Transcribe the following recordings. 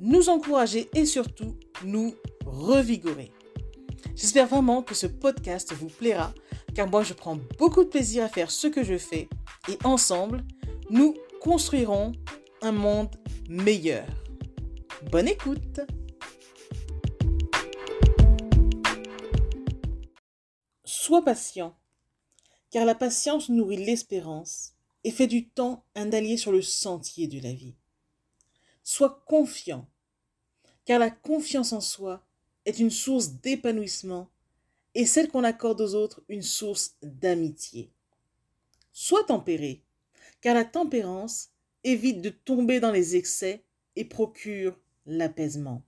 nous encourager et surtout nous revigorer. J'espère vraiment que ce podcast vous plaira car moi je prends beaucoup de plaisir à faire ce que je fais et ensemble, nous construirons un monde meilleur. Bonne écoute Sois patient, car la patience nourrit l'espérance et fait du temps un allié sur le sentier de la vie. Sois confiant, car la confiance en soi est une source d'épanouissement et celle qu'on accorde aux autres une source d'amitié. Sois tempéré, car la tempérance évite de tomber dans les excès et procure l'apaisement.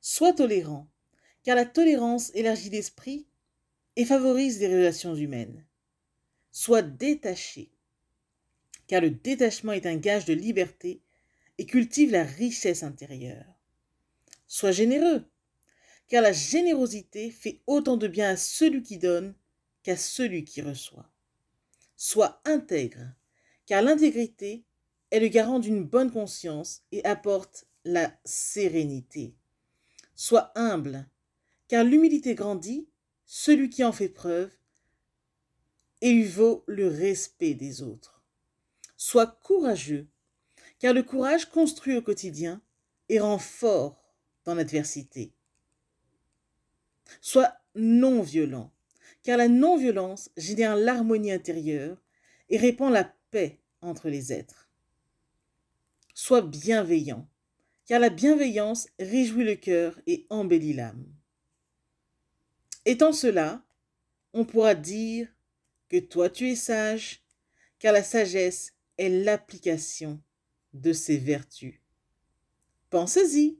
Sois tolérant, car la tolérance élargit l'esprit et favorise les relations humaines. Sois détaché, car le détachement est un gage de liberté et cultive la richesse intérieure. Sois généreux, car la générosité fait autant de bien à celui qui donne qu'à celui qui reçoit. Sois intègre, car l'intégrité est le garant d'une bonne conscience et apporte la sérénité. Sois humble, car l'humilité grandit celui qui en fait preuve et lui vaut le respect des autres. Sois courageux, car le courage construit au quotidien et rend fort dans l'adversité. Sois non violent, car la non-violence génère l'harmonie intérieure et répand la paix entre les êtres. Sois bienveillant, car la bienveillance réjouit le cœur et embellit l'âme. Étant cela, on pourra dire que toi tu es sage, car la sagesse est l'application de ces vertus. Pensez-y,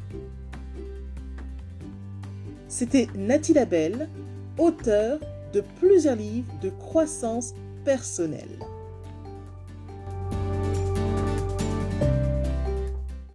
C'était Nathalie Labelle, auteure de plusieurs livres de croissance personnelle.